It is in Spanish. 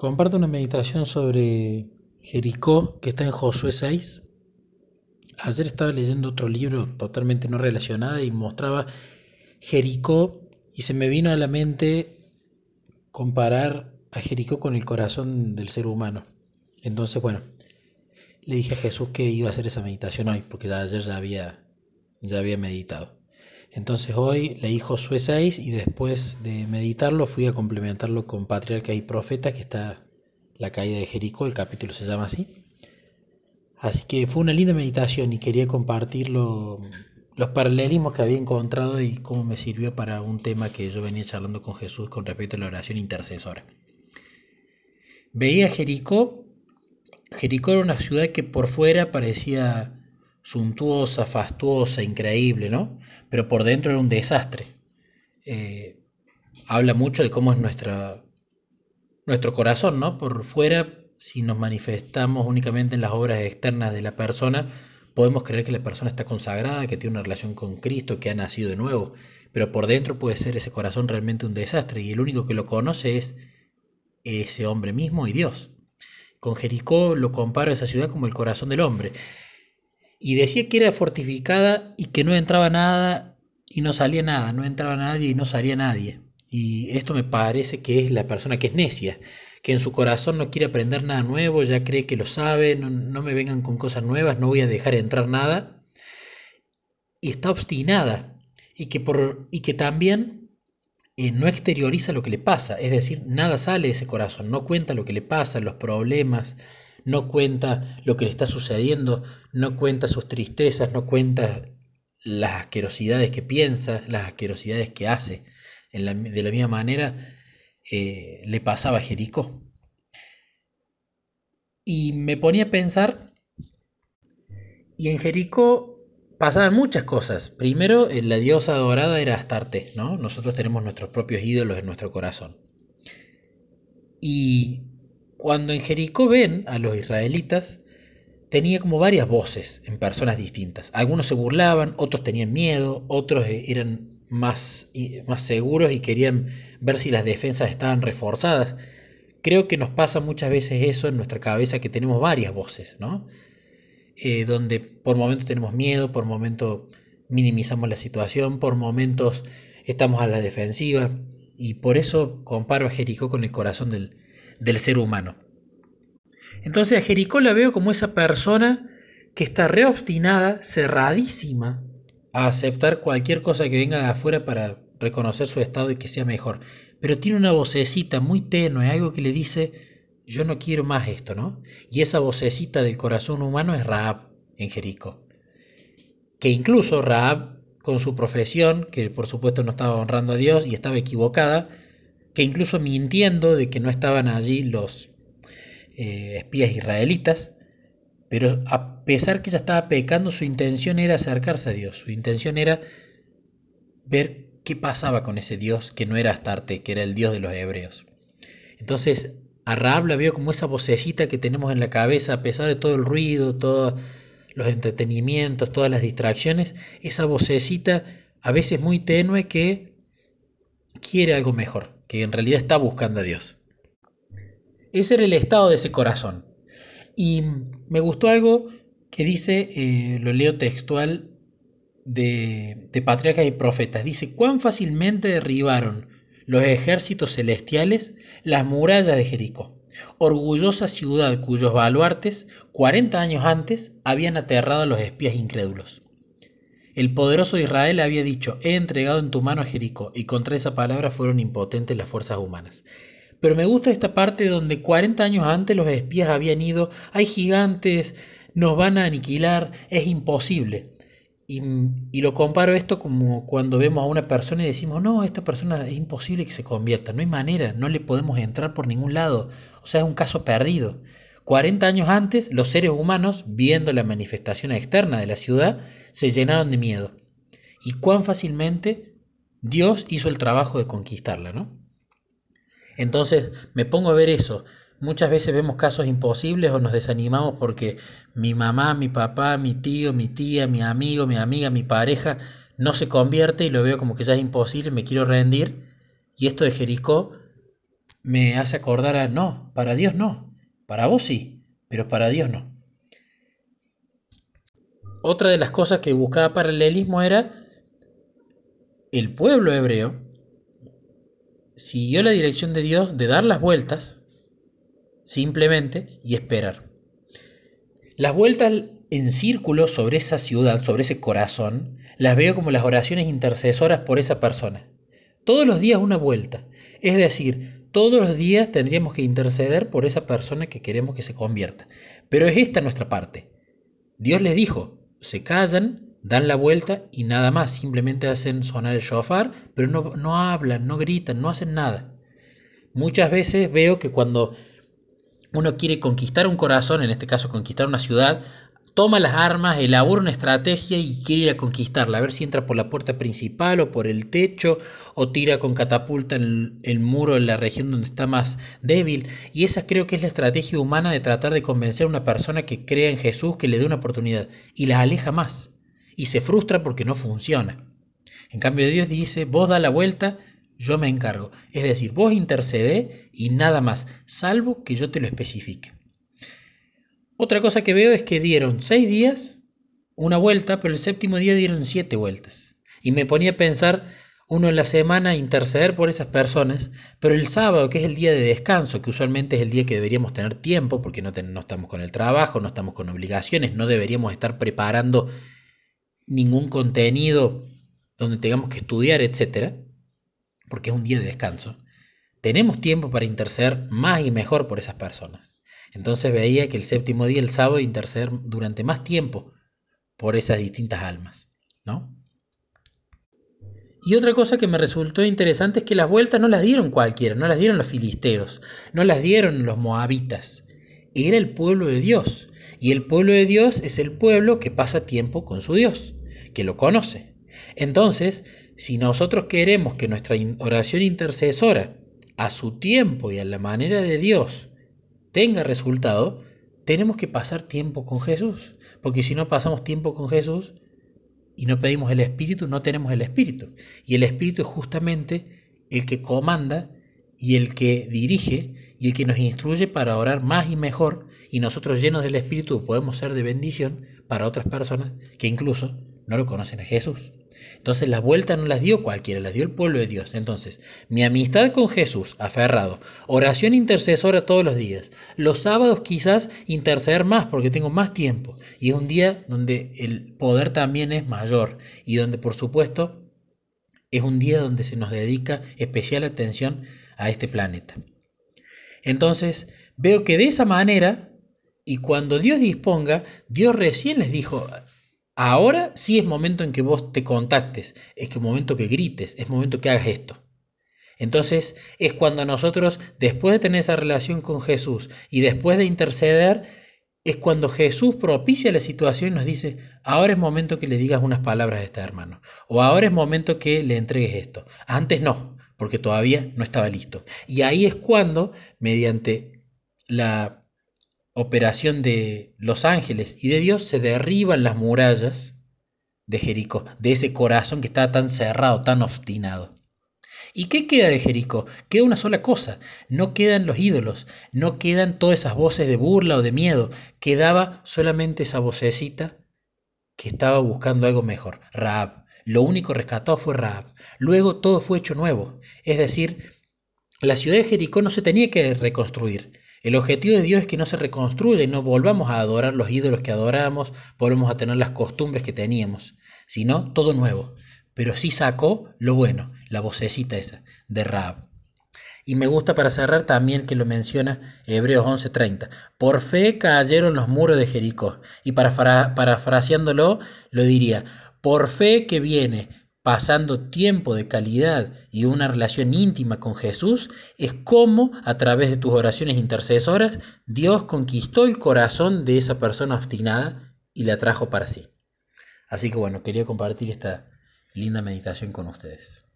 Comparto una meditación sobre Jericó que está en Josué 6. Ayer estaba leyendo otro libro totalmente no relacionado y mostraba Jericó y se me vino a la mente comparar a Jericó con el corazón del ser humano. Entonces, bueno, le dije a Jesús que iba a hacer esa meditación hoy, porque ayer ya había, ya había meditado. Entonces hoy leí Josué 6 y después de meditarlo fui a complementarlo con Patriarca y Profeta, que está la caída de Jericó, el capítulo se llama así. Así que fue una linda meditación y quería compartir los paralelismos que había encontrado y cómo me sirvió para un tema que yo venía charlando con Jesús con respecto a la oración intercesora. Veía Jericó. Jericó era una ciudad que por fuera parecía suntuosa, fastuosa, increíble, ¿no? Pero por dentro era un desastre. Eh, habla mucho de cómo es nuestra, nuestro corazón, ¿no? Por fuera, si nos manifestamos únicamente en las obras externas de la persona, podemos creer que la persona está consagrada, que tiene una relación con Cristo, que ha nacido de nuevo. Pero por dentro puede ser ese corazón realmente un desastre y el único que lo conoce es ese hombre mismo y Dios. Con Jericó lo comparo a esa ciudad como el corazón del hombre y decía que era fortificada y que no entraba nada y no salía nada, no entraba nadie y no salía nadie. Y esto me parece que es la persona que es necia, que en su corazón no quiere aprender nada nuevo, ya cree que lo sabe, no, me vengan con cosas nuevas, no voy a dejar entrar nada. Y está obstinada y que, por, y que también eh, no exterioriza lo que le pasa, es decir, nada sale de ese corazón, no cuenta lo que le pasa, los problemas, no cuenta lo que le está sucediendo, no cuenta sus tristezas, no cuenta las asquerosidades que piensa, las asquerosidades que hace. de la misma manera eh, le pasaba a Jericó. Y me ponía a pensar, y en Jericó pasaban muchas cosas. Primero, eh, la diosa adorada era Astarte, ¿no? Nosotros tenemos nuestros propios ídolos en nuestro corazón. Y cuando en Jericó ven a los israelitas, tenía como varias voces en personas distintas. Algunos se burlaban, otros tenían miedo, otros eh, eran más, más seguros y querían ver si las defensas estaban reforzadas. Creo que nos pasa muchas veces eso en nuestra cabeza, que tenemos varias voces, ¿no? Eh, donde por momentos tenemos miedo, por momentos minimizamos la situación, por momentos estamos a la defensiva. Y por eso comparo a Jericó con el corazón del, del ser humano. Entonces a Jericó la veo como esa persona que está reobstinada, cerradísima a aceptar cualquier cosa que venga de afuera para reconocer su estado y que sea mejor. Pero tiene una vocecita muy tenue, algo que le dice, yo no quiero más esto, ¿no? Y esa vocecita del corazón humano es Raab en Jericó. Que incluso Raab, con su profesión, que por supuesto no estaba honrando a Dios y estaba equivocada, que incluso mintiendo de que no estaban allí los eh, espías israelitas, pero a pesar que ella estaba pecando, su intención era acercarse a Dios, su intención era ver qué pasaba con ese Dios que no era Astarte, que era el Dios de los hebreos. Entonces a Rahab la veo como esa vocecita que tenemos en la cabeza, a pesar de todo el ruido, todos los entretenimientos, todas las distracciones, esa vocecita a veces muy tenue que quiere algo mejor, que en realidad está buscando a Dios. Ese era el estado de ese corazón. Y me gustó algo que dice, eh, lo leo textual de, de Patriarcas y Profetas. Dice, cuán fácilmente derribaron los ejércitos celestiales las murallas de Jericó, orgullosa ciudad cuyos baluartes, 40 años antes, habían aterrado a los espías incrédulos. El poderoso Israel había dicho, he entregado en tu mano a Jericó, y contra esa palabra fueron impotentes las fuerzas humanas. Pero me gusta esta parte donde 40 años antes los espías habían ido, hay gigantes, nos van a aniquilar, es imposible. Y, y, lo comparo esto como cuando vemos a una persona y decimos, no, esta persona es imposible que se convierta, no hay manera, no le podemos entrar por ningún lado, o sea, es un caso perdido. 40 años antes, los seres humanos, viendo la manifestación externa de la ciudad, se llenaron de miedo. Y cuán fácilmente Dios hizo el trabajo de conquistarla, ¿no? Entonces me pongo a ver eso. Muchas veces vemos casos imposibles o nos desanimamos porque mi mamá, mi papá, mi tío, mi tía, mi amigo, mi amiga, mi pareja no se convierte y lo veo como que ya es imposible, me quiero rendir. Y esto de Jericó me hace acordar a, no, para Dios no, para vos sí, pero para Dios no. Otra de las cosas que buscaba paralelismo era el pueblo hebreo siguió la dirección de Dios de dar las vueltas simplemente y esperar. Las vueltas en círculo sobre esa ciudad, sobre ese corazón, las veo como las oraciones intercesoras por esa persona. Todos los días una vuelta. Es decir, todos los días tendríamos que interceder por esa persona que queremos que se convierta. Pero es esta nuestra parte. Dios les dijo, se callan, dan la vuelta y nada más, simplemente hacen sonar el shofar, pero no, no hablan, no gritan, no hacen nada. Muchas veces veo que cuando uno quiere conquistar un corazón, en este caso conquistar una ciudad, toma las armas, elabora una estrategia y quiere ir a conquistarla, a ver si entra por la puerta principal o por el techo o tira con catapulta el, el muro en la región donde está más débil. Y esa creo que es la estrategia humana de tratar de convencer a una persona que crea en Jesús, que le dé una oportunidad, y la aleja más. Y se frustra porque no funciona. En cambio Dios dice, vos da la vuelta, yo me encargo. Es decir, vos intercede y nada más, salvo que yo te lo especifique. Otra cosa que veo es que dieron seis días una vuelta, pero el séptimo día dieron siete vueltas. Y me ponía a pensar uno en la semana interceder por esas personas, pero el sábado, que es el día de descanso, que usualmente es el día que deberíamos tener tiempo, porque no, estamos con el trabajo, no estamos con obligaciones, no deberíamos estar preparando ningún contenido donde tengamos que estudiar, etcétera, porque es un día de descanso. Tenemos tiempo para interceder más y mejor por esas personas. Entonces veía que el séptimo día, el sábado, interceder durante más tiempo por esas distintas almas, ¿no? Y otra cosa que me resultó interesante es que las vueltas no las dieron cualquiera, no las dieron los filisteos, no las dieron los moabitas, era el pueblo de Dios. Y el pueblo de Dios es el pueblo que pasa tiempo con su Dios, que lo conoce. Entonces, si nosotros queremos que nuestra oración intercesora, a su tiempo y a la manera de Dios, tenga resultado, tenemos que pasar tiempo con Jesús. Porque si no pasamos tiempo con Jesús y no pedimos el Espíritu, no tenemos el Espíritu. Y el Espíritu es justamente el que comanda y el que dirige y el que nos instruye para orar más y mejor. Y nosotros llenos del Espíritu podemos ser de bendición para otras personas que incluso no lo conocen a Jesús. Entonces las vueltas no las dio cualquiera, las dio el pueblo de Dios. Entonces, mi amistad con Jesús, aferrado, oración intercesora todos los días. Los sábados quizás interceder más porque tengo más tiempo. Y es un día donde el poder también es mayor y donde por supuesto es un día donde se nos dedica especial atención a este planeta. Entonces, veo que de esa manera, y cuando Dios disponga, Dios recién les dijo, Ahora sí es momento en que vos te contactes, es que momento que grites, es momento que hagas esto. Entonces es cuando nosotros, después de tener esa relación con Jesús y después de interceder, es cuando Jesús propicia la situación y nos dice, ahora es momento que le digas unas palabras a este hermano, o ahora es momento que le entregues esto. Antes no, porque todavía no estaba listo. Y ahí es cuando, mediante la operación de los ángeles y de Dios se derriban las murallas de Jericó, de ese corazón que estaba tan cerrado, tan obstinado. ¿Y qué queda de Jericó? Queda una sola cosa, no quedan los ídolos, no quedan todas esas voces de burla o de miedo, quedaba solamente esa vocecita que estaba buscando algo mejor, Raab. Lo único rescatado fue Raab. Luego todo fue hecho nuevo, es decir, la ciudad de Jericó no se tenía que reconstruir, el objetivo de Dios es que no se reconstruya y no volvamos a adorar los ídolos que adoramos, volvamos a tener las costumbres que teníamos, sino todo nuevo. Pero sí sacó lo bueno, la vocecita esa, de Raab. Y me gusta para cerrar también que lo menciona Hebreos 11:30. Por fe cayeron los muros de Jericó. Y parafraseándolo, lo diría, por fe que viene pasando tiempo de calidad y una relación íntima con Jesús, es como a través de tus oraciones intercesoras Dios conquistó el corazón de esa persona obstinada y la trajo para sí. Así que bueno, quería compartir esta linda meditación con ustedes.